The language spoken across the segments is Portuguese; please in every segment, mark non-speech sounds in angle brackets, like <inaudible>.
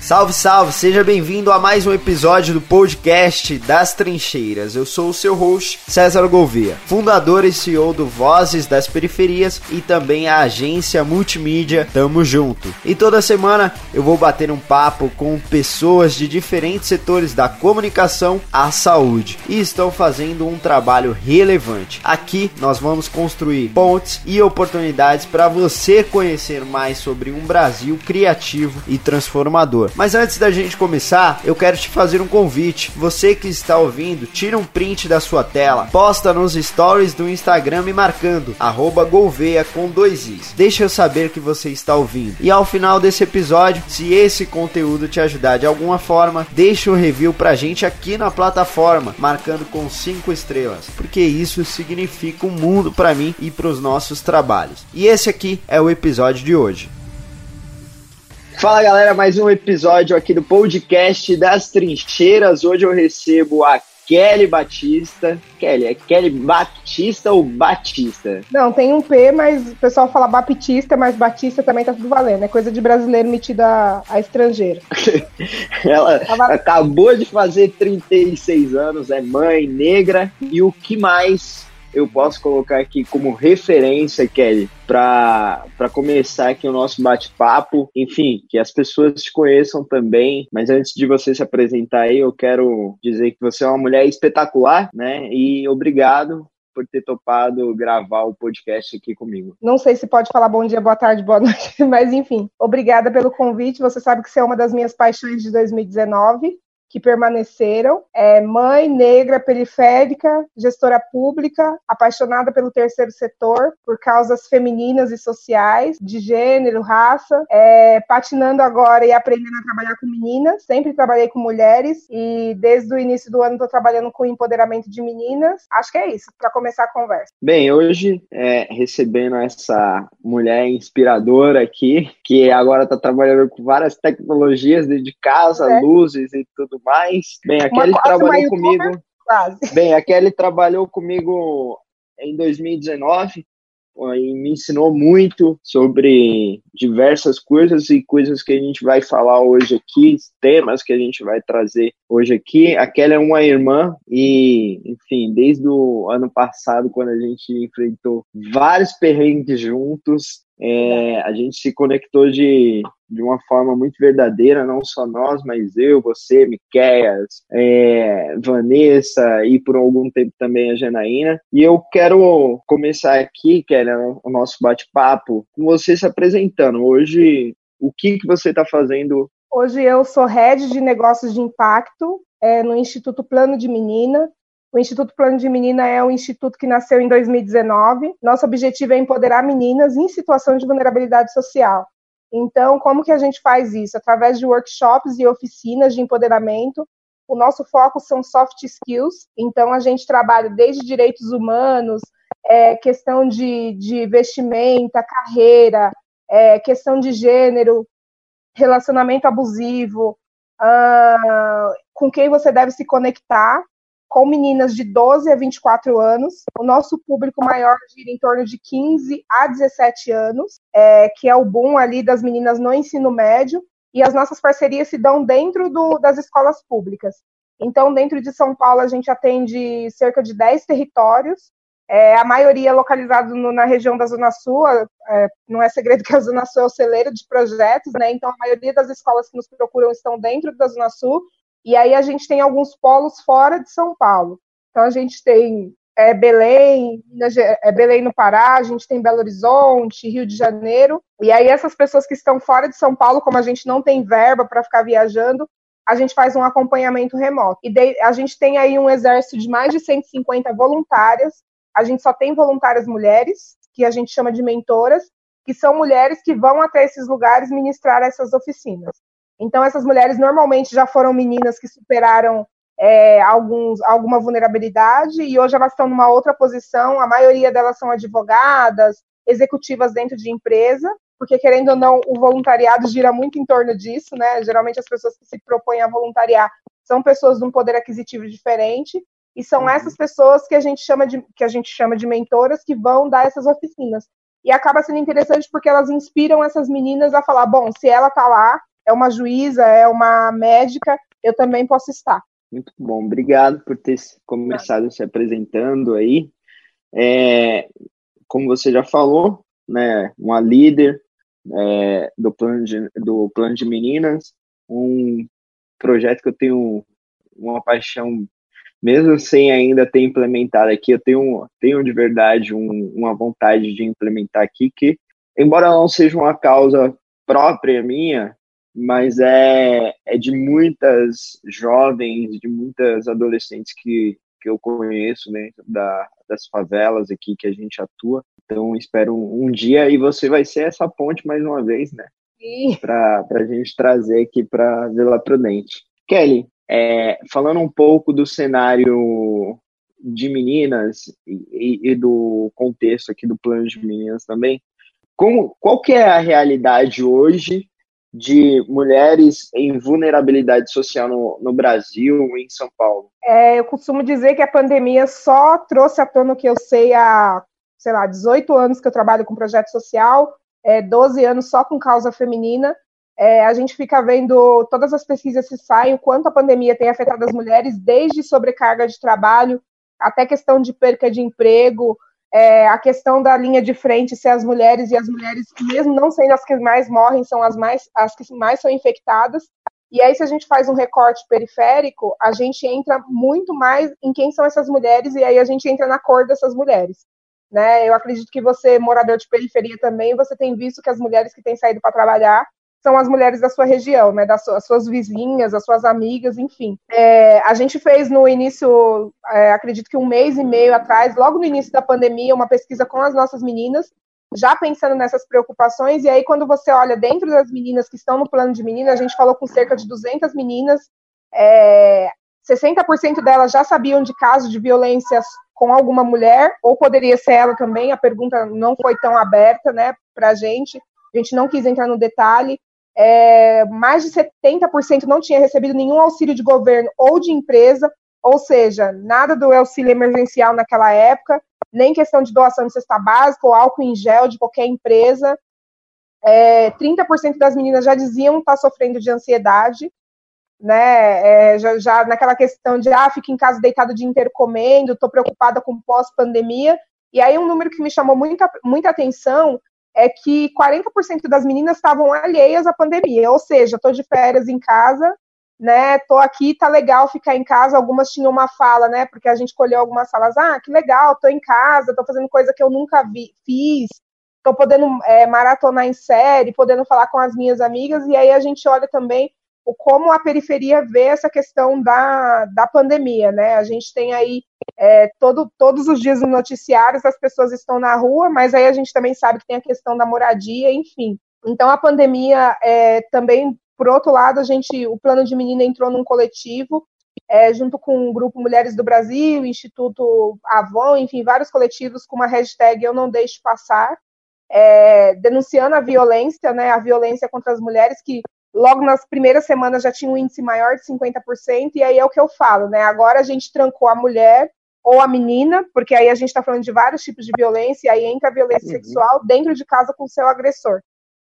Salve, salve! Seja bem-vindo a mais um episódio do podcast das Trincheiras. Eu sou o seu host, César Gouveia, fundador e CEO do Vozes das Periferias e também a agência multimídia Tamo Junto. E toda semana eu vou bater um papo com pessoas de diferentes setores da comunicação à saúde e estão fazendo um trabalho relevante. Aqui nós vamos construir pontes e oportunidades para você conhecer mais sobre um Brasil criativo e transformador. Mas antes da gente começar, eu quero te fazer um convite. Você que está ouvindo, tira um print da sua tela, posta nos stories do Instagram me marcando @golveia com dois i's. Deixa eu saber que você está ouvindo. E ao final desse episódio, se esse conteúdo te ajudar de alguma forma, deixa um review pra gente aqui na plataforma, marcando com cinco estrelas, porque isso significa um mundo para mim e para os nossos trabalhos. E esse aqui é o episódio de hoje. Fala galera, mais um episódio aqui do podcast das Trincheiras. Hoje eu recebo a Kelly Batista. Kelly, é Kelly Batista ou Batista? Não, tem um P, mas o pessoal fala Baptista, mas Batista também tá tudo valendo. É coisa de brasileiro metido a, a estrangeiro. <laughs> Ela Tava... acabou de fazer 36 anos, é mãe negra. E o que mais eu posso colocar aqui como referência, Kelly, para começar aqui o nosso bate-papo. Enfim, que as pessoas te conheçam também. Mas antes de você se apresentar aí, eu quero dizer que você é uma mulher espetacular, né? E obrigado por ter topado gravar o podcast aqui comigo. Não sei se pode falar bom dia, boa tarde, boa <laughs> noite, mas enfim, obrigada pelo convite. Você sabe que você é uma das minhas paixões de 2019 que permaneceram. É, mãe negra periférica, gestora pública, apaixonada pelo terceiro setor por causas femininas e sociais, de gênero, raça, é, patinando agora e aprendendo a trabalhar com meninas. Sempre trabalhei com mulheres e desde o início do ano estou trabalhando com empoderamento de meninas. Acho que é isso, para começar a conversa. Bem, hoje, é, recebendo essa mulher inspiradora aqui, que agora está trabalhando com várias tecnologias de casa, é. luzes e tudo mais. Bem, a Kelly trabalhou comigo. Quase. Bem, a Kelly trabalhou comigo em 2019 e me ensinou muito sobre diversas coisas e coisas que a gente vai falar hoje aqui, temas que a gente vai trazer hoje aqui. A Kelly é uma irmã e, enfim, desde o ano passado, quando a gente enfrentou vários perrengues juntos, é, a gente se conectou de, de uma forma muito verdadeira, não só nós, mas eu, você, Miqueias, é, Vanessa e por algum tempo também a Janaína. E eu quero começar aqui, que era o nosso bate-papo, com você se apresentando. Hoje, o que, que você está fazendo? Hoje eu sou head de negócios de impacto é, no Instituto Plano de Menina, o Instituto Plano de Menina é um instituto que nasceu em 2019. Nosso objetivo é empoderar meninas em situação de vulnerabilidade social. Então, como que a gente faz isso? Através de workshops e oficinas de empoderamento. O nosso foco são soft skills. Então, a gente trabalha desde direitos humanos, é, questão de, de vestimenta, carreira, é, questão de gênero, relacionamento abusivo, uh, com quem você deve se conectar com meninas de 12 a 24 anos. O nosso público maior gira em torno de 15 a 17 anos, é, que é o boom ali das meninas no ensino médio. E as nossas parcerias se dão dentro do, das escolas públicas. Então, dentro de São Paulo, a gente atende cerca de 10 territórios, é, a maioria localizado no, na região da Zona Sul, é, não é segredo que a Zona Sul é o celeiro de projetos, né? Então, a maioria das escolas que nos procuram estão dentro da Zona Sul, e aí a gente tem alguns polos fora de São Paulo. Então a gente tem é, Belém, é, Belém no Pará, a gente tem Belo Horizonte, Rio de Janeiro. E aí essas pessoas que estão fora de São Paulo, como a gente não tem verba para ficar viajando, a gente faz um acompanhamento remoto. E de, a gente tem aí um exército de mais de 150 voluntárias. A gente só tem voluntárias mulheres, que a gente chama de mentoras, que são mulheres que vão até esses lugares ministrar essas oficinas. Então, essas mulheres normalmente já foram meninas que superaram é, alguns, alguma vulnerabilidade e hoje elas estão numa outra posição. A maioria delas são advogadas, executivas dentro de empresa, porque querendo ou não, o voluntariado gira muito em torno disso, né? Geralmente as pessoas que se propõem a voluntariar são pessoas de um poder aquisitivo diferente e são uhum. essas pessoas que a gente chama de que a gente chama de mentoras que vão dar essas oficinas. E acaba sendo interessante porque elas inspiram essas meninas a falar, bom, se ela tá lá, é uma juíza, é uma médica, eu também posso estar. Muito bom, obrigado por ter começado se apresentando aí. É, como você já falou, né, uma líder é, do, plano de, do Plano de Meninas, um projeto que eu tenho uma paixão, mesmo sem ainda ter implementado aqui, eu tenho, tenho de verdade um, uma vontade de implementar aqui, que, embora não seja uma causa própria minha, mas é, é de muitas jovens, de muitas adolescentes que, que eu conheço dentro da, das favelas aqui que a gente atua. Então, espero um, um dia e você vai ser essa ponte mais uma vez, né? Para a gente trazer aqui para Vila Prudente. Kelly, é, falando um pouco do cenário de meninas e, e, do contexto aqui do plano de meninas também, como, qual que é a realidade hoje de mulheres em vulnerabilidade social no, no Brasil e em São Paulo? É, eu costumo dizer que a pandemia só trouxe à tona o que eu sei há, sei lá, 18 anos que eu trabalho com projeto social, é, 12 anos só com causa feminina. É, a gente fica vendo todas as pesquisas que saem, o quanto a pandemia tem afetado as mulheres, desde sobrecarga de trabalho até questão de perca de emprego, é, a questão da linha de frente ser as mulheres e as mulheres, mesmo não sendo as que mais morrem, são as mais as que mais são infectadas. E aí, se a gente faz um recorte periférico, a gente entra muito mais em quem são essas mulheres, e aí a gente entra na cor dessas mulheres. Né? Eu acredito que você, morador de periferia também, você tem visto que as mulheres que têm saído para trabalhar são as mulheres da sua região, né, das suas, vizinhas, as suas amigas, enfim. É, a gente fez no início, é, acredito que um mês e meio atrás, logo no início da pandemia, uma pesquisa com as nossas meninas, já pensando nessas preocupações, e aí quando você olha dentro das meninas que estão no plano de meninas, a gente falou com cerca de 200 meninas, é, 60% delas já sabiam de casos de violência com alguma mulher, ou poderia ser ela também, a pergunta não foi tão aberta, né, pra gente, a gente não quis entrar no detalhe, é, mais de 70% não tinha recebido nenhum auxílio de governo ou de empresa, ou seja, nada do auxílio emergencial naquela época, nem questão de doação de cesta básica ou álcool em gel de qualquer empresa. É, 30% das meninas já diziam estar sofrendo de ansiedade, né? É, já, já, naquela questão de ah, fico em casa deitado o dia inteiro comendo, estou preocupada com pós-pandemia. E aí um número que me chamou muita, muita atenção é que 40% das meninas estavam alheias à pandemia, ou seja, estou de férias em casa, né? Tô aqui, tá legal ficar em casa. Algumas tinham uma fala, né? Porque a gente colheu algumas falas, ah, que legal, tô em casa, tô fazendo coisa que eu nunca vi, fiz, tô podendo é, maratonar em série, podendo falar com as minhas amigas, e aí a gente olha também o como a periferia vê essa questão da, da pandemia, né? A gente tem aí é, todo, todos os dias no noticiários as pessoas estão na rua, mas aí a gente também sabe que tem a questão da moradia, enfim. Então a pandemia é, também, por outro lado, a gente, o plano de menina entrou num coletivo é, junto com o grupo Mulheres do Brasil, Instituto Avon, enfim, vários coletivos com uma hashtag Eu Não Deixo Passar, é, denunciando a violência, né, a violência contra as mulheres, que logo nas primeiras semanas já tinha um índice maior de 50%, e aí é o que eu falo, né? Agora a gente trancou a mulher ou a menina, porque aí a gente está falando de vários tipos de violência, e aí entra a violência uhum. sexual dentro de casa com o seu agressor.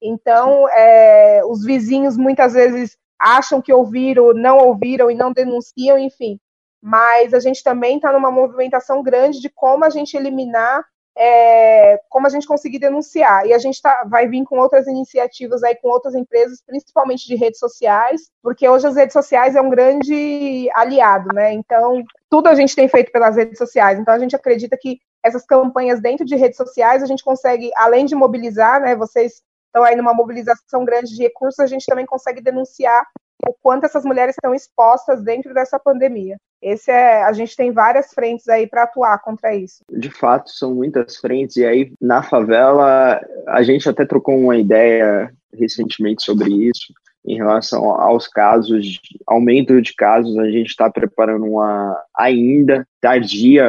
Então, é, os vizinhos muitas vezes acham que ouviram, não ouviram e não denunciam, enfim. Mas a gente também está numa movimentação grande de como a gente eliminar é, como a gente conseguir denunciar. E a gente tá, vai vir com outras iniciativas aí com outras empresas, principalmente de redes sociais, porque hoje as redes sociais é um grande aliado, né? Então, tudo a gente tem feito pelas redes sociais. Então, a gente acredita que essas campanhas dentro de redes sociais, a gente consegue, além de mobilizar, né? Vocês estão aí numa mobilização grande de recursos, a gente também consegue denunciar o quanto essas mulheres estão expostas dentro dessa pandemia. Esse é, a gente tem várias frentes aí para atuar contra isso. De fato, são muitas frentes e aí na favela a gente até trocou uma ideia recentemente sobre isso em relação aos casos, aumento de casos, a gente está preparando uma ainda tardia,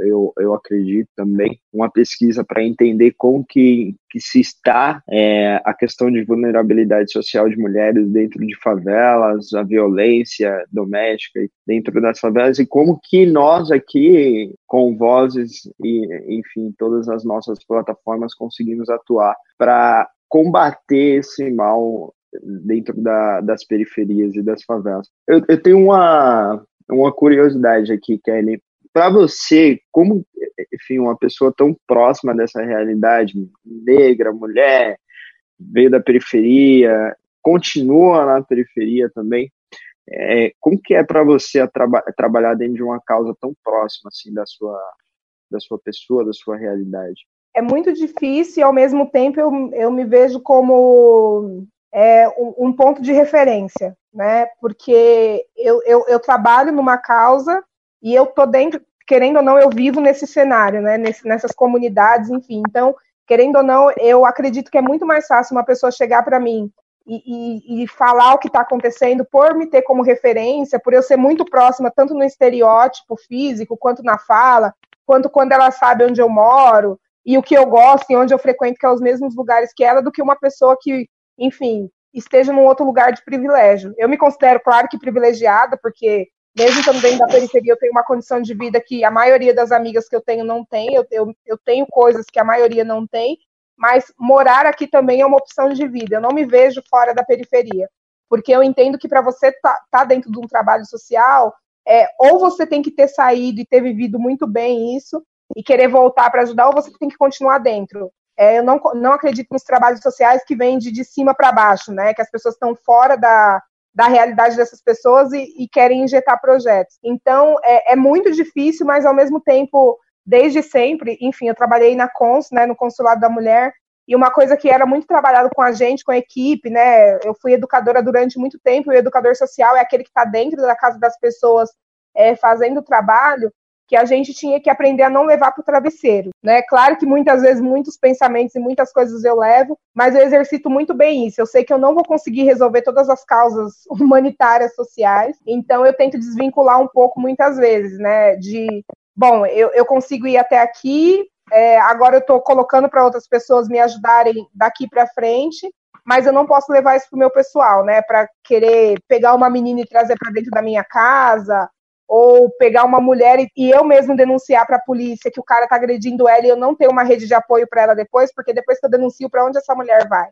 eu, eu acredito também, uma pesquisa para entender como que, que se está é, a questão de vulnerabilidade social de mulheres dentro de favelas, a violência doméstica dentro das favelas e como que nós aqui, com vozes e, enfim, todas as nossas plataformas conseguimos atuar para combater esse mal dentro da, das periferias e das favelas. Eu, eu tenho uma, uma curiosidade aqui, Kelly. Para você, como, enfim, uma pessoa tão próxima dessa realidade, negra, mulher, veio da periferia, continua na periferia também, é, como que é para você traba trabalhar dentro de uma causa tão próxima assim da sua da sua pessoa, da sua realidade? É muito difícil e ao mesmo tempo eu, eu me vejo como é, um, um ponto de referência, né? Porque eu, eu, eu trabalho numa causa e eu tô dentro, querendo ou não, eu vivo nesse cenário, né? Nesse, nessas comunidades, enfim. Então, querendo ou não, eu acredito que é muito mais fácil uma pessoa chegar para mim e, e, e, falar o que está acontecendo, por me ter como referência, por eu ser muito próxima, tanto no estereótipo físico, quanto na fala, quanto quando ela sabe onde eu moro, e o que eu gosto e onde eu frequento, que é os mesmos lugares que ela, do que uma pessoa que, enfim, esteja num outro lugar de privilégio. Eu me considero, claro que privilegiada, porque mesmo dentro da periferia, eu tenho uma condição de vida que a maioria das amigas que eu tenho não tem, eu, eu, eu tenho coisas que a maioria não tem, mas morar aqui também é uma opção de vida. Eu não me vejo fora da periferia, porque eu entendo que para você estar tá, tá dentro de um trabalho social, é, ou você tem que ter saído e ter vivido muito bem isso e querer voltar para ajudar, ou você tem que continuar dentro. É, eu não, não acredito nos trabalhos sociais que vêm de, de cima para baixo, né? Que as pessoas estão fora da, da realidade dessas pessoas e, e querem injetar projetos. Então, é, é, muito difícil, mas ao mesmo tempo desde sempre, enfim, eu trabalhei na Cons, né, no Consulado da Mulher, e uma coisa que era muito trabalhado com a gente, com a equipe, né, eu fui educadora durante muito tempo, e o educador social é aquele que está dentro da casa das pessoas é, fazendo o trabalho, que a gente tinha que aprender a não levar para o travesseiro, né? Claro que muitas vezes muitos pensamentos e muitas coisas eu levo, mas eu exercito muito bem isso. Eu sei que eu não vou conseguir resolver todas as causas <laughs> humanitárias sociais, então eu tento desvincular um pouco muitas vezes, né? De bom, eu, eu consigo ir até aqui, é, agora eu estou colocando para outras pessoas me ajudarem daqui para frente, mas eu não posso levar isso para o meu pessoal, né? Para querer pegar uma menina e trazer para dentro da minha casa, ou pegar uma mulher e, e eu mesmo denunciar para a polícia que o cara está agredindo ela e eu não tenho uma rede de apoio para ela depois, porque depois que eu denuncio, para onde essa mulher vai?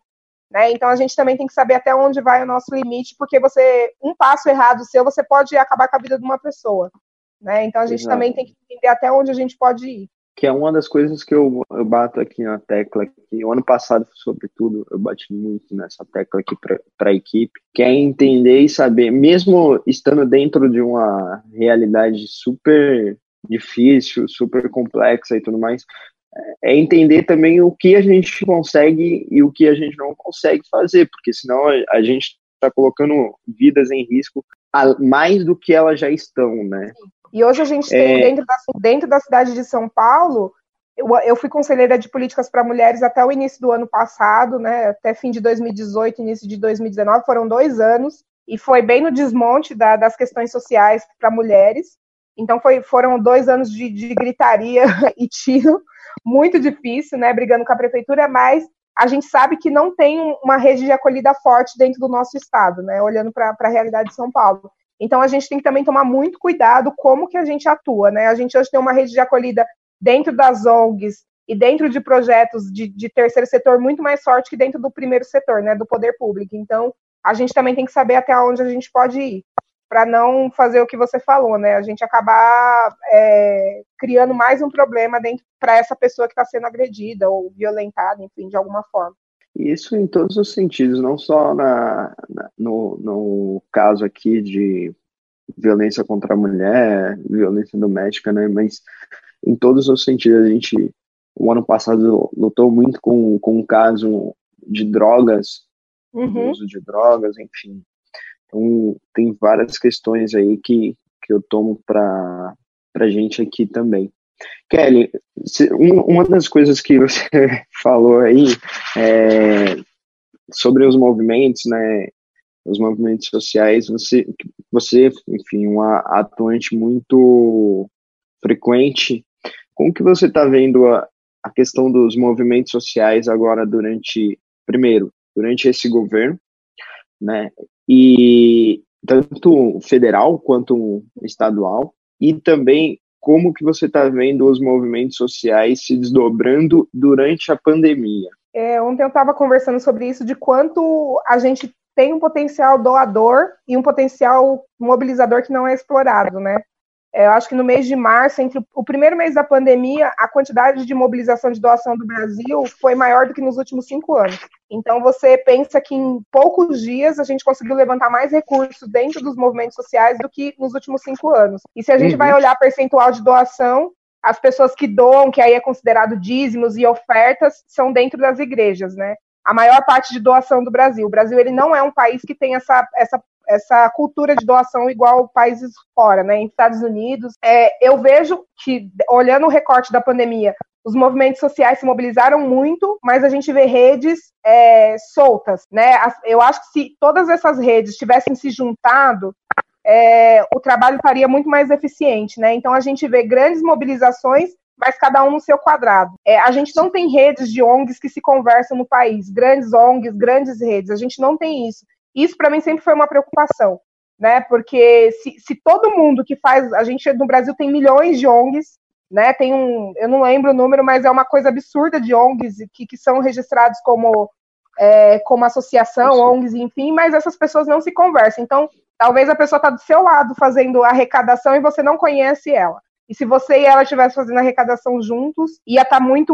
Né? Então a gente também tem que saber até onde vai o nosso limite, porque você um passo errado seu, você pode acabar com a vida de uma pessoa. Né? Então a gente Exato. também tem que entender até onde a gente pode ir. Que é uma das coisas que eu, eu bato aqui na tecla, que o ano passado, sobretudo, eu bati muito nessa tecla aqui para a equipe, que é entender e saber, mesmo estando dentro de uma realidade super difícil, super complexa e tudo mais, é entender também o que a gente consegue e o que a gente não consegue fazer, porque senão a gente está colocando vidas em risco mais do que elas já estão, né? E hoje a gente tem, é... dentro, da, dentro da cidade de São Paulo, eu, eu fui conselheira de políticas para mulheres até o início do ano passado, né, até fim de 2018, início de 2019, foram dois anos, e foi bem no desmonte da, das questões sociais para mulheres. Então foi, foram dois anos de, de gritaria <laughs> e tiro, muito difícil, né, brigando com a prefeitura, mas a gente sabe que não tem uma rede de acolhida forte dentro do nosso estado, né, olhando para a realidade de São Paulo. Então a gente tem que também tomar muito cuidado como que a gente atua, né? A gente hoje tem uma rede de acolhida dentro das ONGs e dentro de projetos de, de terceiro setor muito mais forte que dentro do primeiro setor, né? Do poder público. Então a gente também tem que saber até onde a gente pode ir para não fazer o que você falou, né? A gente acabar é, criando mais um problema dentro para essa pessoa que está sendo agredida ou violentada, enfim, de alguma forma. Isso em todos os sentidos, não só na, na no, no caso aqui de violência contra a mulher, violência doméstica, né? Mas em todos os sentidos. A gente, o ano passado, lutou muito com, com um caso de drogas, uhum. uso de drogas, enfim. Então, tem várias questões aí que, que eu tomo para a gente aqui também. Kelly, uma das coisas que você <laughs> falou aí é, sobre os movimentos, né, os movimentos sociais, você, você, enfim, uma atuante muito frequente, como que você está vendo a, a questão dos movimentos sociais agora durante, primeiro, durante esse governo, né, e tanto federal quanto estadual, e também como que você está vendo os movimentos sociais se desdobrando durante a pandemia? É, ontem eu estava conversando sobre isso, de quanto a gente tem um potencial doador e um potencial mobilizador que não é explorado, né? É, eu acho que no mês de março, entre o primeiro mês da pandemia, a quantidade de mobilização de doação do Brasil foi maior do que nos últimos cinco anos. Então, você pensa que em poucos dias a gente conseguiu levantar mais recursos dentro dos movimentos sociais do que nos últimos cinco anos. E se a gente uhum. vai olhar percentual de doação, as pessoas que doam, que aí é considerado dízimos e ofertas, são dentro das igrejas, né? A maior parte de doação do Brasil. O Brasil ele não é um país que tem essa, essa essa cultura de doação igual países fora, né? Em Estados Unidos, é, eu vejo que, olhando o recorte da pandemia, os movimentos sociais se mobilizaram muito, mas a gente vê redes é, soltas, né? Eu acho que se todas essas redes tivessem se juntado, é, o trabalho estaria muito mais eficiente, né? Então a gente vê grandes mobilizações, mas cada um no seu quadrado. É, a gente não tem redes de ONGs que se conversam no país, grandes ONGs, grandes redes, a gente não tem isso. Isso para mim sempre foi uma preocupação, né? Porque se, se todo mundo que faz, a gente no Brasil tem milhões de ONGs, né? Tem um, eu não lembro o número, mas é uma coisa absurda de ONGs que, que são registrados como é, como associação, Sim. ONGs, enfim, mas essas pessoas não se conversam. Então, talvez a pessoa está do seu lado fazendo arrecadação e você não conhece ela. E se você e ela estivessem fazendo arrecadação juntos, ia estar tá muito.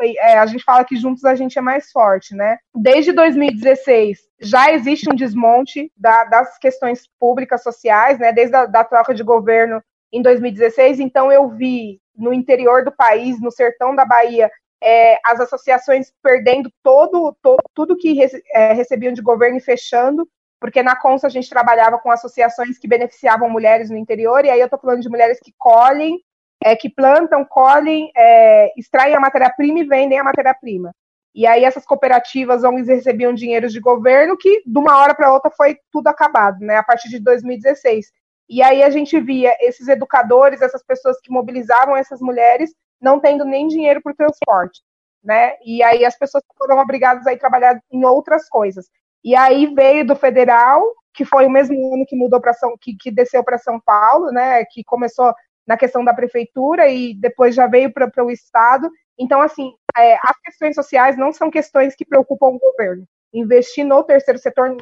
É, a gente fala que juntos a gente é mais forte, né? Desde 2016 já existe um desmonte da, das questões públicas sociais, né? Desde a da troca de governo em 2016. Então eu vi no interior do país, no sertão da Bahia, é, as associações perdendo todo, todo tudo que é, recebiam de governo e fechando porque na Consa a gente trabalhava com associações que beneficiavam mulheres no interior, e aí eu estou falando de mulheres que colhem, é, que plantam, colhem, é, extraem a matéria-prima e vendem a matéria-prima. E aí essas cooperativas, ONGs recebiam dinheiros de governo que, de uma hora para outra, foi tudo acabado, né, a partir de 2016. E aí a gente via esses educadores, essas pessoas que mobilizavam essas mulheres, não tendo nem dinheiro para o transporte, né? E aí as pessoas foram obrigadas a ir trabalhar em outras coisas. E aí veio do federal, que foi o mesmo ano que mudou para São, que, que desceu para São Paulo, né? Que começou na questão da prefeitura e depois já veio para o estado. Então, assim, é, as questões sociais não são questões que preocupam o governo. Investir no terceiro setor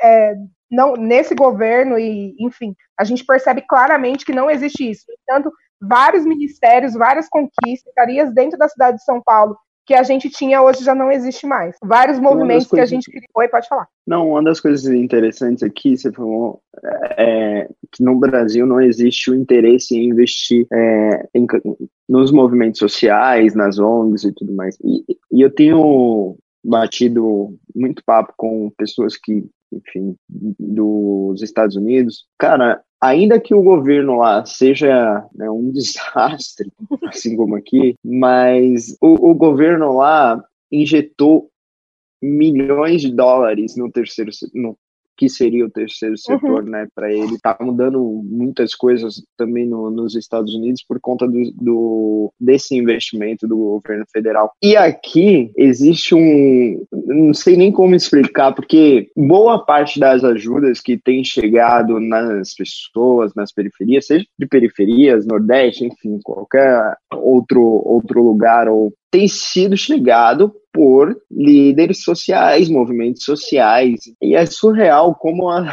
é, não nesse governo e, enfim, a gente percebe claramente que não existe isso. Portanto, vários ministérios, várias conquistas, dentro da cidade de São Paulo que a gente tinha hoje já não existe mais. Vários movimentos que a gente criou. Oi, pode falar. Não, uma das coisas interessantes aqui, você falou é, que no Brasil não existe o interesse em investir é, em, nos movimentos sociais, nas ONGs e tudo mais. E, e eu tenho batido muito papo com pessoas que enfim, dos Estados Unidos, cara, ainda que o governo lá seja né, um <laughs> desastre, assim como aqui, mas o, o governo lá injetou milhões de dólares no terceiro no que seria o terceiro setor, uhum. né, para ele. Tá mudando muitas coisas também no, nos Estados Unidos por conta do, do, desse investimento do governo federal. E aqui existe um, não sei nem como explicar, porque boa parte das ajudas que tem chegado nas pessoas, nas periferias, seja de periferias, Nordeste, enfim, qualquer outro outro lugar ou tem sido chegado por líderes sociais, movimentos sociais. E é surreal como, a,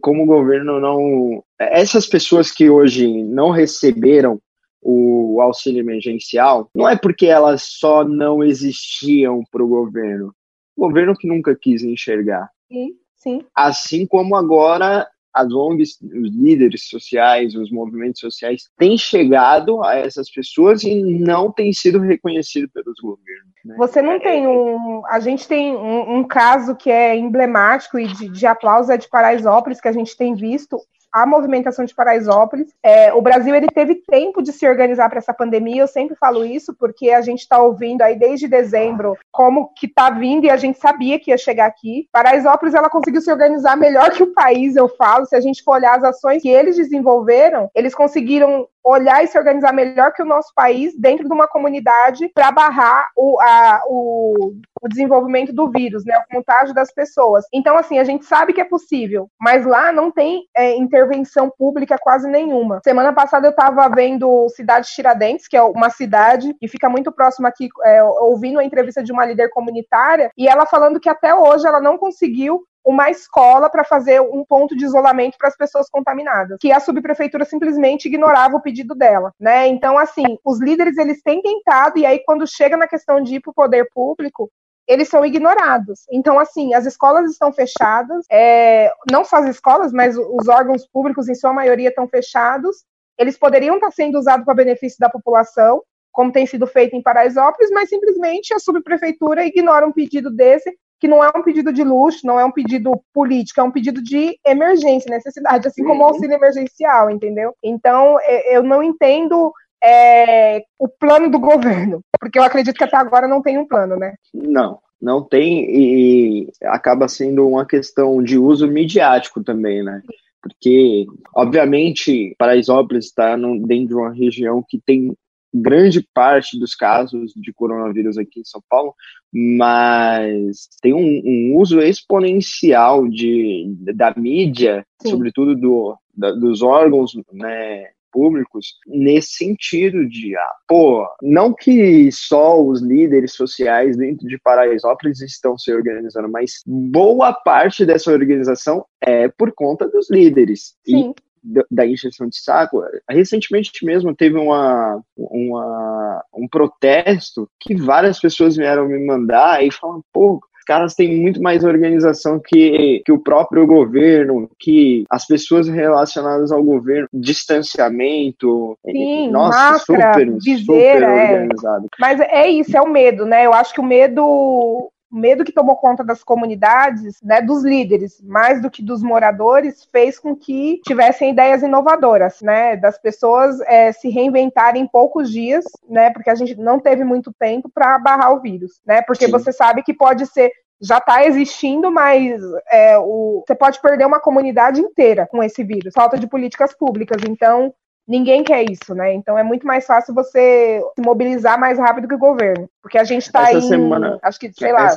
como o governo não. Essas pessoas que hoje não receberam o auxílio emergencial, não é porque elas só não existiam para o governo. O governo que nunca quis enxergar. Sim, sim. Assim como agora as ONGs, os líderes sociais, os movimentos sociais têm chegado a essas pessoas e não têm sido reconhecidos pelos governos. Né? Você não tem um. A gente tem um, um caso que é emblemático e de, de aplauso é de Paraisópolis, que a gente tem visto a movimentação de Paraisópolis. É, o Brasil ele teve tempo de se organizar para essa pandemia. Eu sempre falo isso porque a gente está ouvindo aí desde dezembro como que está vindo e a gente sabia que ia chegar aqui. Paraisópolis ela conseguiu se organizar melhor que o país, eu falo. Se a gente for olhar as ações que eles desenvolveram, eles conseguiram olhar e se organizar melhor que o nosso país dentro de uma comunidade para barrar o, a, o, o, desenvolvimento do vírus, né, o contágio das pessoas. Então, assim, a gente sabe que é possível, mas lá não tem é, intervenção pública quase nenhuma. Semana passada eu estava vendo Cidade Tiradentes, que é uma cidade que fica muito próxima aqui, é, ouvindo a entrevista de uma líder comunitária, e ela falando que até hoje ela não conseguiu uma escola para fazer um ponto de isolamento para as pessoas contaminadas, que a subprefeitura simplesmente ignorava o pedido dela, né? Então, assim, os líderes eles têm tentado e aí quando chega na questão de ir para o poder público, eles são ignorados. Então, assim, as escolas estão fechadas, é, não só as escolas, mas os órgãos públicos, em sua maioria, estão fechados. Eles poderiam estar sendo usados para benefício da população, como tem sido feito em Paraisópolis, mas simplesmente a subprefeitura ignora um pedido desse que não é um pedido de luxo, não é um pedido político, é um pedido de emergência, necessidade, assim como o uhum. auxílio emergencial, entendeu? Então, é, eu não entendo é, o plano do governo, porque eu acredito que até agora não tem um plano, né? Não, não tem e acaba sendo uma questão de uso midiático também, né? Porque, obviamente, Paraisópolis está dentro de uma região que tem grande parte dos casos de coronavírus aqui em São Paulo, mas tem um, um uso exponencial de, da mídia, Sim. sobretudo do, da, dos órgãos né, públicos, nesse sentido de, ah, pô, não que só os líderes sociais dentro de Paraisópolis estão se organizando, mas boa parte dessa organização é por conta dos líderes. Sim. E da injeção de saco, recentemente mesmo teve uma, uma, um protesto que várias pessoas vieram me mandar e falam, pô, os caras têm muito mais organização que, que o próprio governo, que as pessoas relacionadas ao governo, distanciamento. Sim, Nossa, máscara, super, viseira, super é. organizado. Mas é isso, é o medo, né? Eu acho que o medo o medo que tomou conta das comunidades, né, dos líderes, mais do que dos moradores, fez com que tivessem ideias inovadoras, né, das pessoas é, se reinventarem em poucos dias, né, porque a gente não teve muito tempo para barrar o vírus, né, porque Sim. você sabe que pode ser já está existindo, mas é, o, você pode perder uma comunidade inteira com esse vírus. Falta de políticas públicas. Então, ninguém quer isso, né? Então é muito mais fácil você se mobilizar mais rápido que o governo. Porque a gente está em. Semana, acho que, sei lá.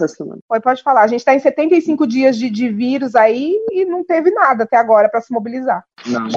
Pode, pode falar. A gente está em 75 dias de, de vírus aí e não teve nada até agora para se mobilizar. Não.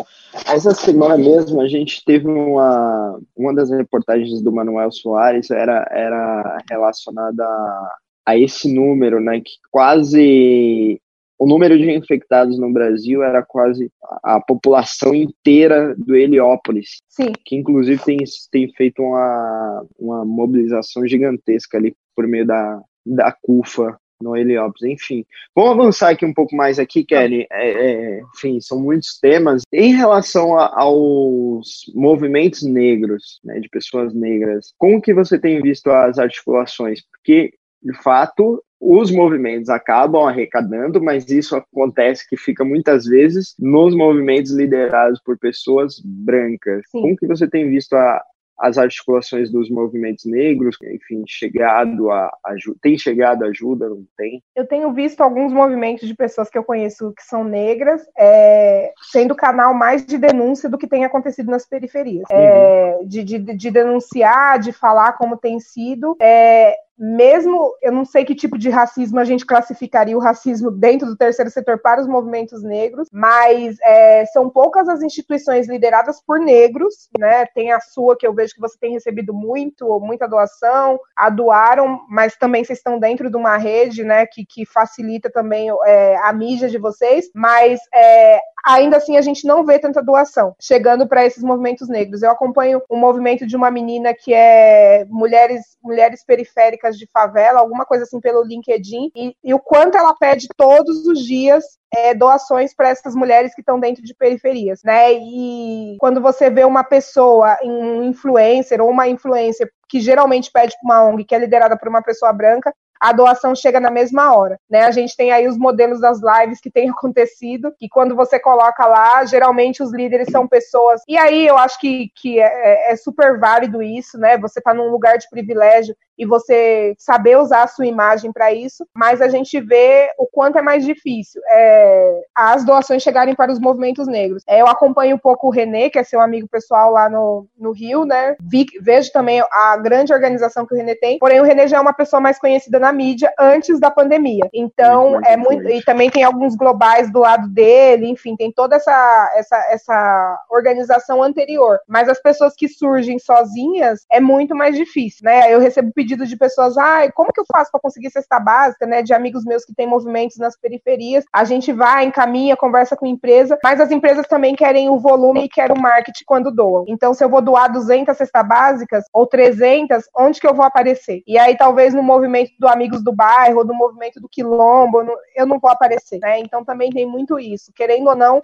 Essa semana mesmo a gente teve uma. Uma das reportagens do Manuel Soares era, era relacionada a, a esse número, né? Que quase o número de infectados no Brasil era quase a população inteira do Heliópolis, Sim. que inclusive tem, tem feito uma, uma mobilização gigantesca ali por meio da, da CUFA no Heliópolis, enfim. Vamos avançar aqui um pouco mais aqui, Kelly. É, é, enfim, são muitos temas. Em relação a, aos movimentos negros, né, de pessoas negras, como que você tem visto as articulações? Porque, de fato, os movimentos acabam arrecadando, mas isso acontece que fica muitas vezes nos movimentos liderados por pessoas brancas. Sim. Como que você tem visto a, as articulações dos movimentos negros, enfim, chegado a ajuda, tem chegado ajuda, não tem? Eu tenho visto alguns movimentos de pessoas que eu conheço que são negras, é, sendo canal mais de denúncia do que tem acontecido nas periferias, uhum. é, de, de, de, denunciar, de falar como tem sido. É, mesmo eu não sei que tipo de racismo a gente classificaria o racismo dentro do terceiro setor para os movimentos negros, mas é, são poucas as instituições lideradas por negros, né? Tem a sua que eu vejo que você tem recebido muito, muita doação, a doaram, mas também vocês estão dentro de uma rede, né? Que, que facilita também é, a mídia de vocês, mas é, ainda assim a gente não vê tanta doação chegando para esses movimentos negros. Eu acompanho um movimento de uma menina que é mulheres mulheres periféricas de favela, alguma coisa assim pelo LinkedIn, e, e o quanto ela pede todos os dias é, doações para essas mulheres que estão dentro de periferias, né? E quando você vê uma pessoa, um influencer ou uma influencer que geralmente pede para uma ONG que é liderada por uma pessoa branca, a doação chega na mesma hora, né? A gente tem aí os modelos das lives que tem <laughs> acontecido, que quando você coloca lá, geralmente os líderes são pessoas. E aí eu acho que, que é, é super válido isso, né? Você tá num lugar de privilégio e você saber usar a sua imagem para isso, mas a gente vê o quanto é mais difícil é, as doações chegarem para os movimentos negros. É, eu acompanho um pouco o Renê, que é seu amigo pessoal lá no, no Rio, né? Vi, vejo também a grande organização que o Renê tem, porém o Renê já é uma pessoa mais conhecida na mídia antes da pandemia. Então, muito é muito. E também tem alguns globais do lado dele, enfim, tem toda essa, essa, essa organização anterior. Mas as pessoas que surgem sozinhas é muito mais difícil, né? Eu recebo pedidos pedido de pessoas, ah, como que eu faço para conseguir cesta básica, né? De amigos meus que têm movimentos nas periferias. A gente vai, encaminha, conversa com a empresa, mas as empresas também querem o volume e querem o marketing quando doam. Então, se eu vou doar 200 cestas básicas ou 300, onde que eu vou aparecer? E aí, talvez no movimento do Amigos do Bairro, ou no movimento do Quilombo, eu não vou aparecer, né? Então, também tem muito isso. Querendo ou não,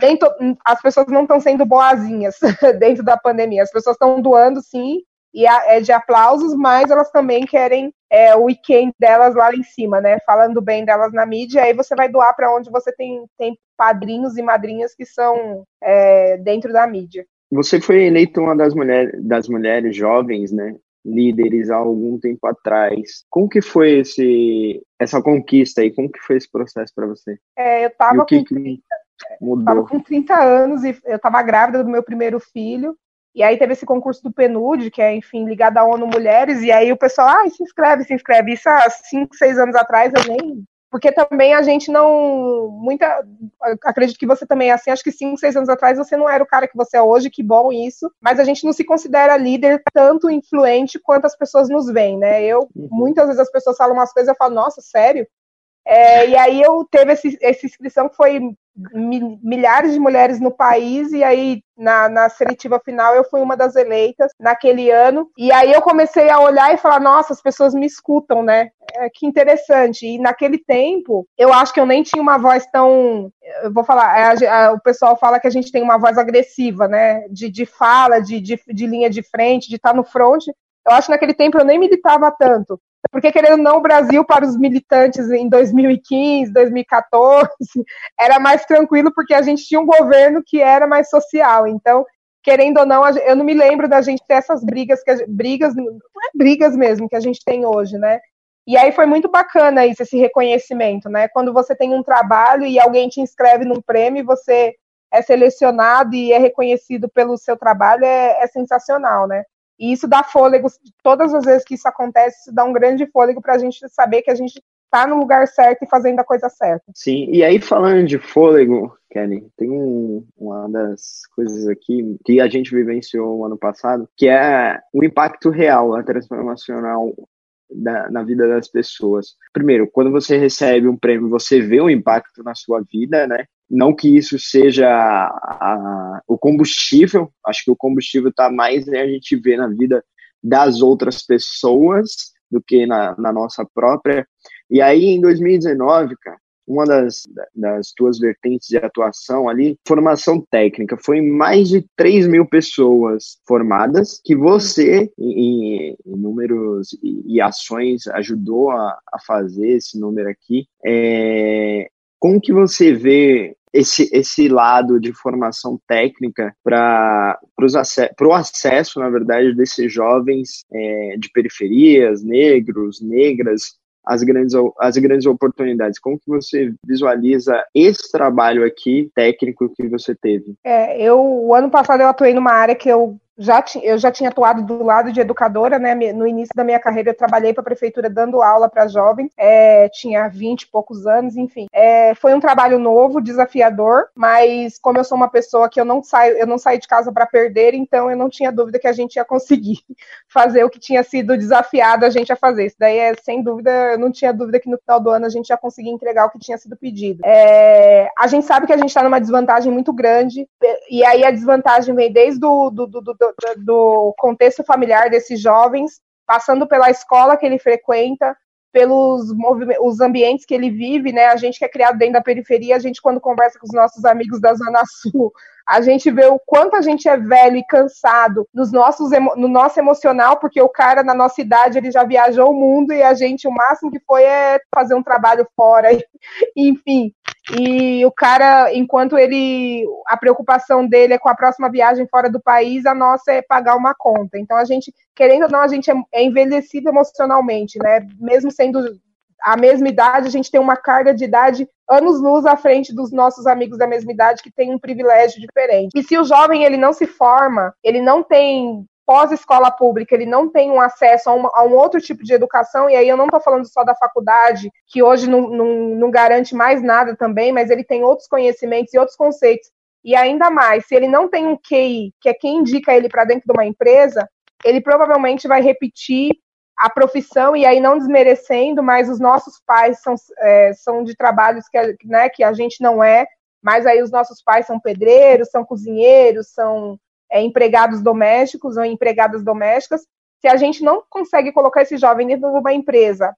nem to... as pessoas não estão sendo boazinhas <laughs> dentro da pandemia. As pessoas estão doando, sim, e é de aplausos, mas elas também querem é, o weekend delas lá em cima, né? Falando bem delas na mídia, aí você vai doar para onde você tem, tem padrinhos e madrinhas que são é, dentro da mídia. Você foi eleita uma das, mulher, das mulheres jovens, né? Líderes há algum tempo atrás. Como que foi esse, essa conquista aí? Como que foi esse processo para você? É, eu estava com, 30, tava com 30 anos e eu estava grávida do meu primeiro filho. E aí teve esse concurso do PNUD, que é, enfim, ligado à ONU Mulheres, e aí o pessoal, ah, se inscreve, se inscreve. Isso há cinco, seis anos atrás eu nem. Porque também a gente não. Muita. Acredito que você também é assim. Acho que cinco, seis anos atrás você não era o cara que você é hoje, que bom isso. Mas a gente não se considera líder tanto influente quanto as pessoas nos veem, né? Eu, uhum. muitas vezes as pessoas falam umas coisas e eu falo, nossa, sério? É, e aí eu teve esse, essa inscrição que foi milhares de mulheres no país, e aí na, na seletiva final eu fui uma das eleitas naquele ano. E aí eu comecei a olhar e falar, nossa, as pessoas me escutam, né? É, que interessante. E naquele tempo, eu acho que eu nem tinha uma voz tão. Eu vou falar, é, a, a, o pessoal fala que a gente tem uma voz agressiva, né? De, de fala, de, de, de linha de frente, de estar no front. Eu acho que naquele tempo eu nem militava tanto. Porque, querendo ou não, o Brasil, para os militantes em 2015, 2014, <laughs> era mais tranquilo, porque a gente tinha um governo que era mais social. Então, querendo ou não, eu não me lembro da gente ter essas brigas, que brigas, não é brigas mesmo, que a gente tem hoje, né? E aí foi muito bacana isso, esse reconhecimento, né? Quando você tem um trabalho e alguém te inscreve num prêmio, você é selecionado e é reconhecido pelo seu trabalho, é, é sensacional, né? E isso dá fôlego, todas as vezes que isso acontece, isso dá um grande fôlego para a gente saber que a gente está no lugar certo e fazendo a coisa certa. Sim, e aí falando de fôlego, Kelly, tem um, uma das coisas aqui que a gente vivenciou ano passado, que é o impacto real, a transformacional da, na vida das pessoas. Primeiro, quando você recebe um prêmio, você vê o impacto na sua vida, né? Não que isso seja a, o combustível, acho que o combustível está mais né, a gente vê na vida das outras pessoas do que na, na nossa própria. E aí, em 2019, cara, uma das, das tuas vertentes de atuação ali, formação técnica. Foi mais de 3 mil pessoas formadas que você, em, em números e, e, ações, ajudou a, a, fazer esse número aqui. É, como que você vê esse, esse lado de formação técnica para o acesso, na verdade, desses jovens é, de periferias, negros, negras, as grandes, as grandes oportunidades. Como que você visualiza esse trabalho aqui técnico que você teve? É, eu o ano passado eu atuei numa área que eu já eu já tinha atuado do lado de educadora, né? No início da minha carreira, eu trabalhei para a prefeitura dando aula para jovens, é, tinha 20 e poucos anos, enfim. É, foi um trabalho novo, desafiador, mas como eu sou uma pessoa que eu não saio, eu não saí de casa para perder, então eu não tinha dúvida que a gente ia conseguir <laughs> fazer o que tinha sido desafiado a gente a fazer. Isso daí é sem dúvida, eu não tinha dúvida que no final do ano a gente já conseguia entregar o que tinha sido pedido. É, a gente sabe que a gente está numa desvantagem muito grande, e aí a desvantagem vem desde do, do, do, do do, contexto familiar desses jovens, passando pela escola que ele frequenta, pelos os ambientes que ele vive, né? A gente que é criado dentro da periferia, a gente quando conversa com os nossos amigos da Zona Sul, a gente vê o quanto a gente é velho e cansado nos nossos, no nosso emocional, porque o cara na nossa idade ele já viajou o mundo e a gente o máximo que foi é fazer um trabalho fora, <laughs> enfim. E o cara, enquanto ele a preocupação dele é com a próxima viagem fora do país, a nossa é pagar uma conta. Então a gente, querendo ou não, a gente é, é envelhecido emocionalmente, né? Mesmo sendo a mesma idade, a gente tem uma carga de idade anos-luz à frente dos nossos amigos da mesma idade que tem um privilégio diferente. E se o jovem ele não se forma, ele não tem pós-escola pública, ele não tem um acesso a, uma, a, um outro tipo de educação, e aí eu não estou falando só da faculdade, que hoje não, não, não garante mais nada também, mas ele tem outros conhecimentos e outros conceitos. E ainda mais, se ele não tem um QI, que é quem indica ele para dentro de uma empresa, ele provavelmente vai repetir a profissão, e aí não desmerecendo, mas os nossos pais são, é, são de trabalhos que, né, que a gente não é, mas aí os nossos pais são pedreiros, são cozinheiros, são é, empregados domésticos ou empregadas domésticas. Se a gente não consegue colocar esse jovem dentro de uma empresa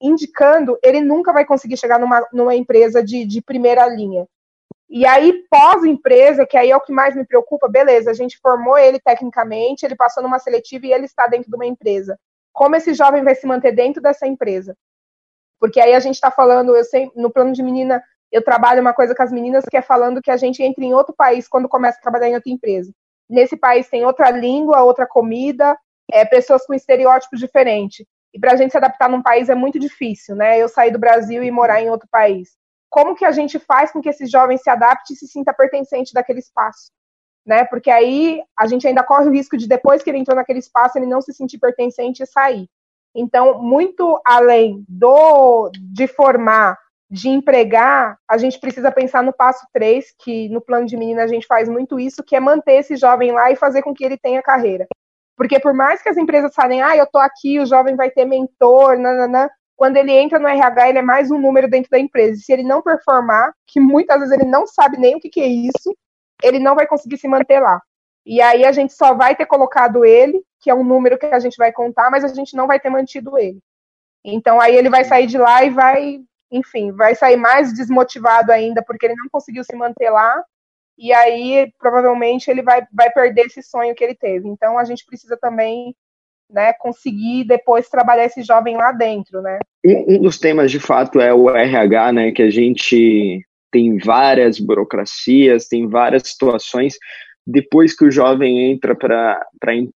indicando, ele nunca vai conseguir chegar numa, numa empresa de, de primeira linha. E aí, pós-empresa, que aí é o que mais me preocupa, beleza, a gente formou ele tecnicamente, ele passou numa seletiva e ele está dentro de uma empresa como esse jovem vai se manter dentro dessa empresa. Porque aí a gente está falando, eu sei, no plano de menina, eu trabalho uma coisa com as meninas que é falando que a gente entra em outro país quando começa a trabalhar em outra empresa. Nesse país tem outra língua, outra comida, é, pessoas com estereótipos diferentes. E para a gente se adaptar num país é muito difícil, né? Eu sair do Brasil e morar em outro país. Como que a gente faz com que esse jovem se adapte e se sinta pertencente daquele espaço? né? Porque aí a gente ainda corre o risco de depois que ele entrou naquele espaço ele não se sentir pertencente e sair. Então, muito além do de formar, de empregar, a gente precisa pensar no passo 3, que no plano de menina a gente faz muito isso, que é manter esse jovem lá e fazer com que ele tenha carreira. Porque por mais que as empresas falem, ah, eu tô aqui, o jovem vai ter mentor, nananã, quando ele entra no RH, ele é mais um número dentro da empresa. E se ele não performar, que muitas vezes ele não sabe nem o que, que é isso, ele não vai conseguir se manter lá. E aí a gente só vai ter colocado ele, que é um número que a gente vai contar, mas a gente não vai ter mantido ele. Então aí ele vai sair de lá e vai, enfim, vai sair mais desmotivado ainda, porque ele não conseguiu se manter lá. E aí provavelmente ele vai, vai perder esse sonho que ele teve. Então a gente precisa também né, conseguir depois trabalhar esse jovem lá dentro, né? Um, um dos temas de fato é o RH, né, que a gente tem várias burocracias, tem várias situações depois que o jovem entra para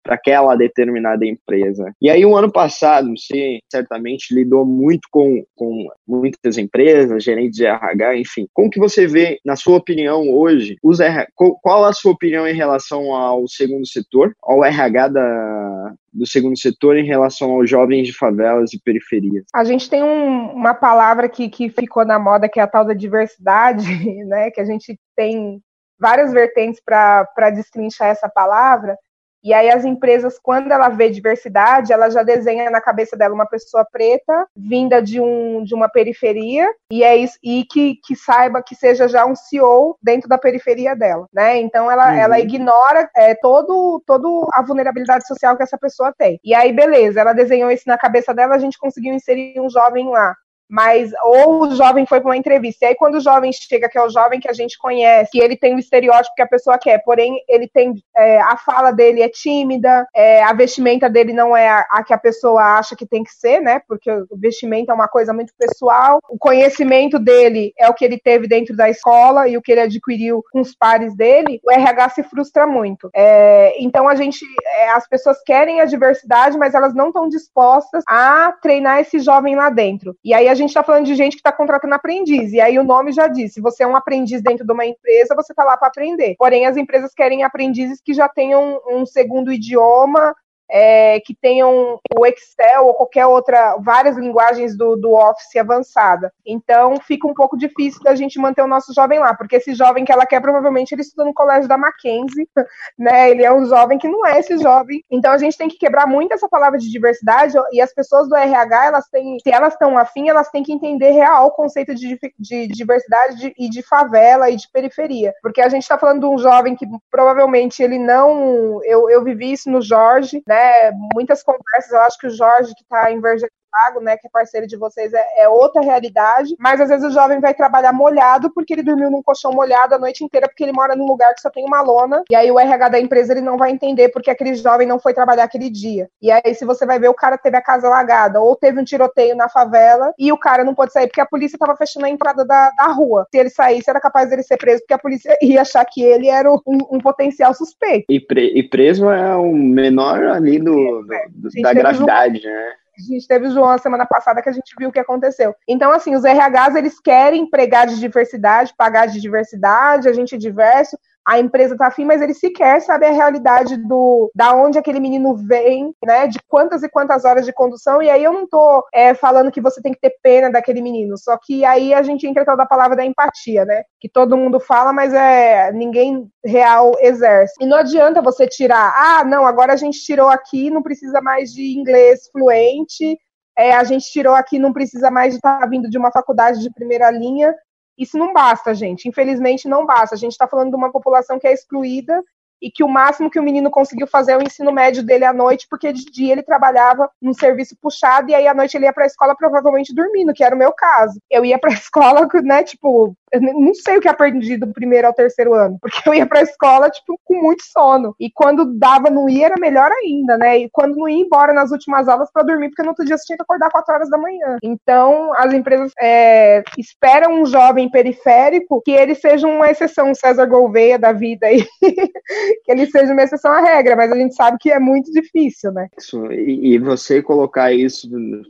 aquela determinada empresa. E aí, o ano passado, você certamente lidou muito com, com muitas empresas, gerentes de RH, enfim. Como que você vê, na sua opinião, hoje, os RH, qual a sua opinião em relação ao segundo setor, ao RH da, do segundo setor em relação aos jovens de favelas e periferias? A gente tem um, uma palavra que, que ficou na moda, que é a tal da diversidade, <laughs> né? Que a gente tem várias vertentes para destrinchar essa palavra. E aí as empresas, quando ela vê diversidade, ela já desenha na cabeça dela uma pessoa preta, vinda de, um, de uma periferia, e é isso, e que, que saiba que seja já um CEO dentro da periferia dela, né? Então ela, uhum. ela ignora é, todo, todo a vulnerabilidade social que essa pessoa tem. E aí, beleza, ela desenhou isso na cabeça dela, a gente conseguiu inserir um jovem lá mas ou o jovem foi para uma entrevista. E aí, quando o jovem chega, que é o jovem que a gente conhece, que ele tem o estereótipo que a pessoa quer, porém ele tem é, a fala dele é tímida, é, a vestimenta dele não é a, a, que a pessoa acha que tem que ser, né? Porque o vestimento é uma coisa muito pessoal. O conhecimento dele é o que ele teve dentro da escola e o que ele adquiriu com os pares dele. O RH se frustra muito. É, então a gente, é, as pessoas querem a diversidade, mas elas não estão dispostas a treinar esse jovem lá dentro. E aí a gente está falando de gente que está contratando aprendiz. E aí o nome já diz: se você é um aprendiz dentro de uma empresa, você está lá para aprender. Porém, as empresas querem aprendizes que já tenham um segundo idioma, é, que tenham o Excel ou qualquer outra, várias linguagens do, do Office avançada. Então fica um pouco difícil da gente manter o nosso jovem lá, porque esse jovem que ela quer, provavelmente ele estuda no colégio da Mackenzie, <laughs> né? Ele é um jovem que não é esse jovem. Então a gente tem que quebrar muito essa palavra de diversidade e as pessoas do RH, elas têm, se elas estão afim, elas têm que entender real o conceito de, de diversidade de, e de favela e de periferia. Porque a gente está falando de um jovem que provavelmente ele não. Eu, eu vivi isso no Jorge, né? Né, muitas conversas. Eu acho que o Jorge, que está em Verde Lago, né, que é parceiro de vocês, é, é, outra realidade. Mas às vezes o jovem vai trabalhar molhado porque ele dormiu num colchão molhado a noite inteira porque ele mora num lugar que só tem uma lona. E aí o RH da empresa ele não vai entender porque aquele jovem não foi trabalhar aquele dia. E aí se você vai ver o cara teve a casa alagada ou teve um tiroteio na favela e o cara não pode sair porque a polícia estava fechando a entrada da, da rua. Se ele saísse era capaz dele ser preso porque a polícia ia achar que ele era um, um potencial suspeito. E, pre, e, preso é o menor ali do, do, do da gravidade, né? A gente teve o João semana passada que a gente viu o que aconteceu. Então, assim, os RHs, eles querem pregar de diversidade, pagar de diversidade, a gente é diverso, a empresa tá afim, mas ele sequer sabe a realidade do da onde aquele menino vem, né? De quantas e quantas horas de condução. E aí eu não tô é, falando que você tem que ter pena daquele menino, só que aí a gente entra toda a palavra da empatia, né? Que todo mundo fala, mas é ninguém real exerce. E não adianta você tirar, ah, não, agora a gente tirou aqui, não precisa mais de inglês fluente. É, a gente tirou aqui, não precisa mais estar tá vindo de uma faculdade de primeira linha. Isso não basta, gente. Infelizmente, não basta. A gente está falando de uma população que é excluída e que o máximo que o menino conseguiu fazer é o ensino médio dele à noite, porque de dia ele trabalhava num serviço puxado e aí à noite ele ia para a escola provavelmente dormindo, que era o meu caso. Eu ia para a <laughs> escola, né, tipo, eu não sei o que aprendi do primeiro ao terceiro ano, <laughs> porque eu ia para a escola, tipo, com muito sono. E quando dava não ir, era melhor ainda, né? E quando não ia embora nas últimas aulas para dormir, porque no outro dia você tinha que acordar 4 horas da manhã. Então, as empresas é, esperam um jovem periférico que ele seja uma exceção, César Gouveia da vida aí, <laughs> <laughs> que ele seja uma exceção à regra, mas a gente sabe que é muito difícil, né? Isso, e, e você colocar isso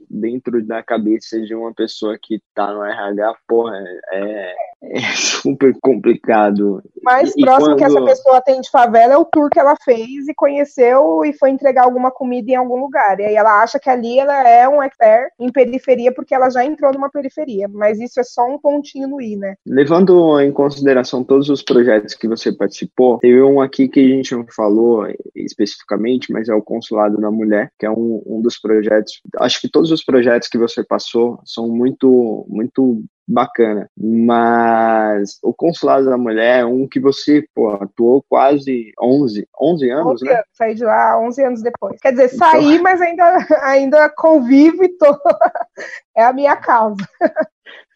dentro da cabeça de uma pessoa que tá no RH, porra, é, é <laughs> super complicado. Mais e, próximo quando... que essa pessoa tem de favela é o tour que ela fez e conheceu e foi entregar alguma comida em algum lugar. E aí ela acha que ali ela é um expert em periferia porque ela já entrou numa periferia. Mas isso é só um pontinho no i, né? Levando em consideração todos os projetos que você participou, teve um aqui que a gente não falou especificamente, mas é o Consulado da Mulher, que é um, um dos projetos. Acho que todos os projetos que você passou são muito, muito bacana. Mas o Consulado da Mulher é um que você, pô, atuou quase 11, 11 anos, 11 né? Anos, saí de lá 11 anos depois. Quer dizer, então... saí, mas ainda, ainda convivo e tô... <laughs> é a minha causa.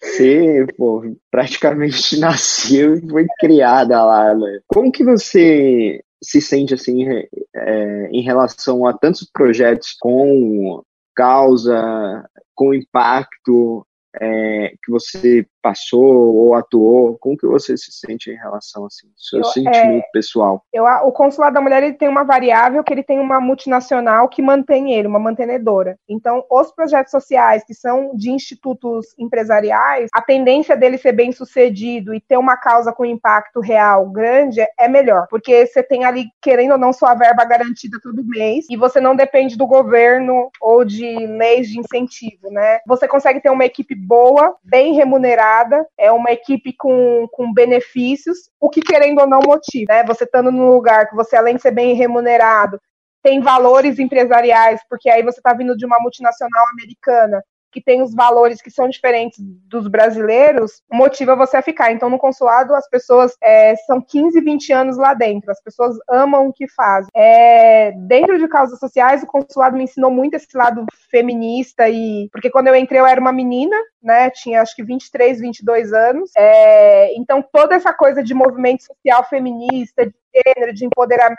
Você, pô, praticamente <laughs> nasceu e foi criada lá, né? Como que você se sente assim é, em relação a tantos projetos com causa, com impacto é, que você passou ou atuou? Como que você se sente em relação assim, seu eu, sentimento é, pessoal? Eu, o consulado da mulher ele tem uma variável que ele tem uma multinacional que mantém ele, uma mantenedora. Então, os projetos sociais que são de institutos empresariais, a tendência dele ser bem sucedido e ter uma causa com impacto real grande é melhor, porque você tem ali querendo ou não sua verba garantida todo mês e você não depende do governo ou de leis de incentivo, né? Você consegue ter uma equipe boa, bem remunerada é uma equipe com, com benefícios, o que querendo ou não motiva, né? Você estando num lugar que você, além de ser bem remunerado, tem valores empresariais, porque aí você está vindo de uma multinacional americana que tem os valores que são diferentes dos brasileiros, motiva você a ficar. Então, no consulado, as pessoas é, são 15, 20 anos lá dentro, as pessoas amam o que fazem. É, dentro de causas sociais, o consulado me ensinou muito esse lado feminista, e porque quando eu entrei, eu era uma menina, né? Tinha acho que 23, 22 anos. É, então, toda essa coisa de movimento social feminista, de gênero, de empoderamento,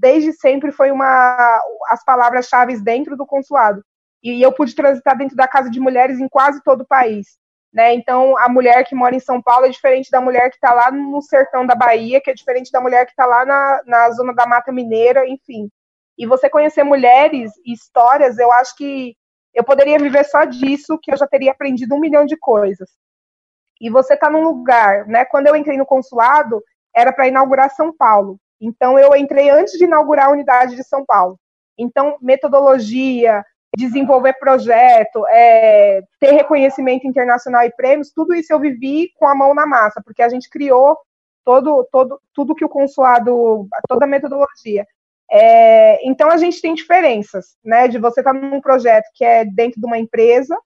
desde sempre foi uma as palavras-chave dentro do consulado e eu pude transitar dentro da casa de mulheres em quase todo o país. Né? Então, a mulher que mora em São Paulo é diferente da mulher que está lá no sertão da Bahia, que é diferente da mulher que está lá na, na zona da Mata Mineira, enfim. E você conhecer mulheres e histórias, eu acho que eu poderia viver só disso, que eu já teria aprendido um milhão de coisas. E você está num lugar, né? Quando eu entrei no consulado, era para inaugurar São Paulo. Então, eu entrei antes de inaugurar a unidade de São Paulo. Então, metodologia, desenvolver projeto, é, ter reconhecimento internacional e prêmios, tudo isso eu vivi com a mão na massa, porque a gente criou todo, todo, tudo que o consulado, toda a metodologia. É, então a gente tem diferenças, né? De você estar tá num projeto que é dentro de uma empresa,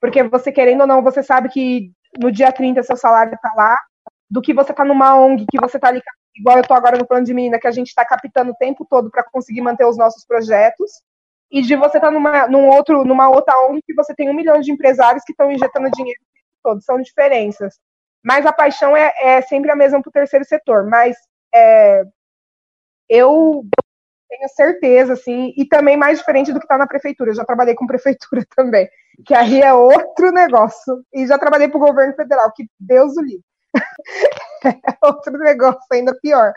porque você querendo ou não, você sabe que no dia 30 seu salário está lá, do que você está numa ONG, que você está ali, igual eu estou agora no plano de menina, que a gente está captando o tempo todo para conseguir manter os nossos projetos e de você estar tá numa, num outro, numa outra ONG que você tem um milhão de empresários que estão injetando dinheiro todo, são diferenças. Mas a paixão é, é sempre a mesma para o terceiro setor. Mas é, eu tenho certeza, assim, e também mais diferente do que está na prefeitura. Eu já trabalhei com prefeitura <laughs> também, que aí é outro negócio. E já trabalhei para o governo federal, que Deus o livre. <laughs> <laughs> outro negócio ainda pior.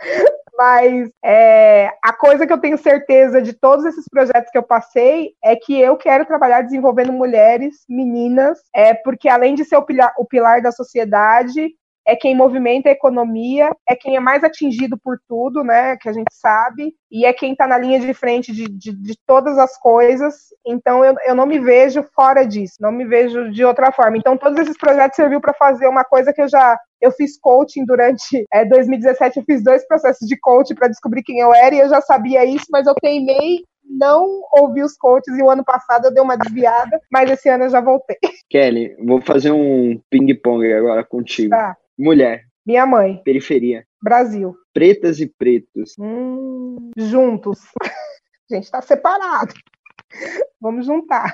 Mas é, a coisa que eu tenho certeza de todos esses projetos que eu passei é que eu quero trabalhar desenvolvendo mulheres, meninas, é, porque além de ser o pilar, o pilar da sociedade, é quem movimenta a economia, é quem é mais atingido por tudo, né? Que a gente sabe, e é quem está na linha de frente de, de, de, todas as coisas. Então eu, eu não me vejo fora disso, não me vejo de outra forma. Então todos esses projetos serviu para fazer uma coisa que eu já eu fiz coaching durante <laughs> é, 2017, eu fiz dois processos de coaching para descobrir quem eu era e eu já sabia isso, mas eu teimei não ouvi os coaches e o ano passado eu dei uma desviada, mas esse ano eu já voltei. <laughs> Kelly, vou fazer um ping-pong agora contigo. Tá. Mulher. Minha mãe. Periferia. Brasil. Pretas e pretos. Hum, juntos. A <laughs> gente tá separado. Vamos juntar.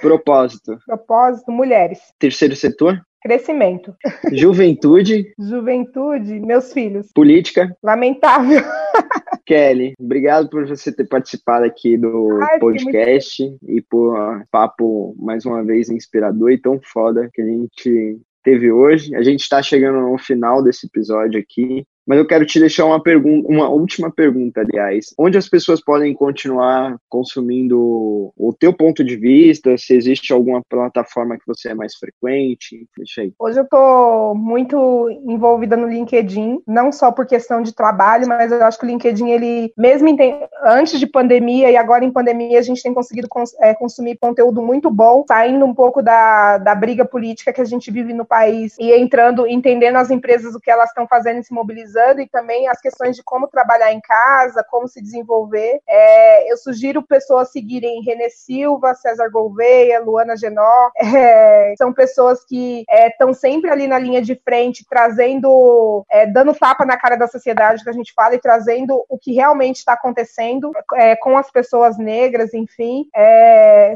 Propósito. Propósito, mulheres. Terceiro setor? Crescimento. Juventude. <laughs> Juventude, meus filhos. Política. Lamentável. <laughs> Kelly, obrigado por você ter participado aqui do Ai, podcast muito... e por um papo mais uma vez inspirador e tão foda que a gente teve hoje. A gente está chegando no final desse episódio aqui. Mas eu quero te deixar uma pergunta, uma última pergunta, aliás. Onde as pessoas podem continuar consumindo o teu ponto de vista? Se existe alguma plataforma que você é mais frequente? Deixa aí. Hoje eu estou muito envolvida no LinkedIn, não só por questão de trabalho, mas eu acho que o LinkedIn, ele, mesmo antes de pandemia e agora em pandemia, a gente tem conseguido cons é, consumir conteúdo muito bom, saindo um pouco da, da briga política que a gente vive no país e entrando, entendendo as empresas o que elas estão fazendo e se mobilizando e também as questões de como trabalhar em casa, como se desenvolver. É, eu sugiro pessoas seguirem Renê Silva, César Gouveia, Luana Genó. É, são pessoas que estão é, sempre ali na linha de frente, trazendo, é, dando tapa na cara da sociedade que a gente fala e trazendo o que realmente está acontecendo é, com as pessoas negras, enfim.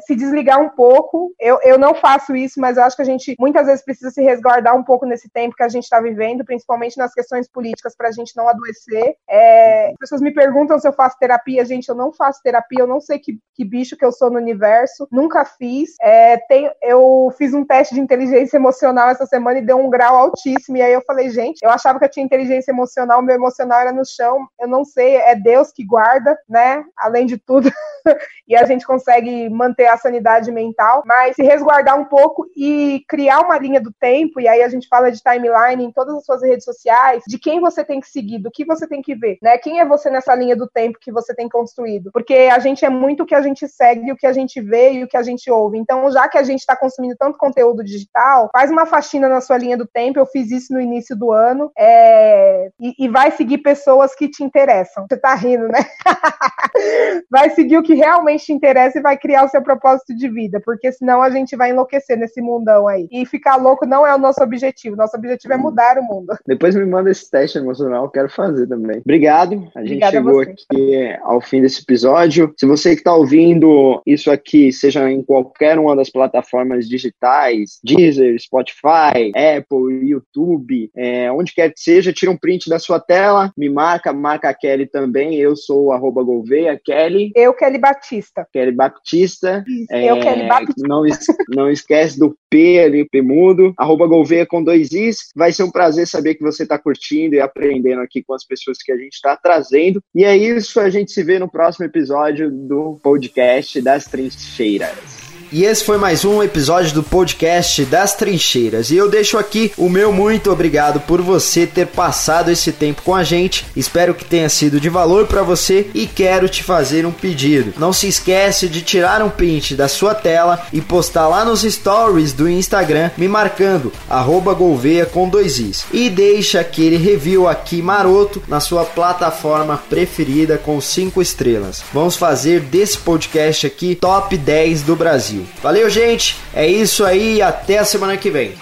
Se desligar um pouco. Eu, eu não faço isso, mas eu acho que a gente muitas vezes precisa se resguardar um pouco nesse tempo que a gente está vivendo, principalmente nas questões políticas para a gente não adoecer. É, as pessoas me perguntam se eu faço terapia. Gente, eu não faço terapia, eu não sei que, que bicho que eu sou no universo, nunca fiz. É, tem, eu fiz um teste de inteligência emocional essa semana e deu um grau altíssimo. E aí eu falei, gente, eu achava que eu tinha inteligência emocional, meu emocional era no chão. Eu não sei, é Deus que guarda, né? Além de tudo. <laughs> e a gente consegue manter a sanidade mental, mas se resguardar um pouco e criar uma linha do tempo, e aí a gente fala de timeline em todas as suas redes sociais, de quem você tem que seguir, do que você tem que ver, né? Quem é você nessa linha do tempo que você tem construído? Porque a gente é muito o que a gente segue, o que a gente vê e o que a gente ouve. Então, já que a gente está consumindo tanto conteúdo digital, faz uma faxina na sua linha do tempo. Eu fiz isso no início do ano é... e, e vai seguir pessoas que te interessam. Você tá rindo, né? <laughs> vai seguir o que realmente te interessa e vai criar o seu propósito de vida, porque senão a gente vai enlouquecer nesse mundão aí. E ficar louco não é o nosso objetivo. Nosso objetivo é mudar o mundo. Depois me manda esse teste emocional, quero fazer também. Obrigado. A gente Obrigada chegou a aqui ao fim desse episódio. Se você que está ouvindo isso aqui, seja em qualquer uma das plataformas digitais, Deezer, Spotify, Apple, YouTube, é, onde quer que seja, tira um print da sua tela, me marca, marca a Kelly também. Eu sou arroba Gouveia, Kelly. Eu, Kelly Batista. Kelly Batista. É, eu, Kelly Batista. Não, não esquece do P ali, P mudo, arroba Gouveia com dois Is. Vai ser um prazer saber que você está curtindo e aprendendo aqui com as pessoas que a gente está trazendo. E é isso, a gente se vê no próximo episódio do podcast das Trincheiras. E esse foi mais um episódio do podcast das Trincheiras. E eu deixo aqui o meu muito obrigado por você ter passado esse tempo com a gente. Espero que tenha sido de valor para você e quero te fazer um pedido. Não se esquece de tirar um print da sua tela e postar lá nos stories do Instagram me marcando @golveia com dois i's. E deixa aquele review aqui maroto na sua plataforma preferida com cinco estrelas. Vamos fazer desse podcast aqui top 10 do Valeu, gente. É isso aí. Até a semana que vem.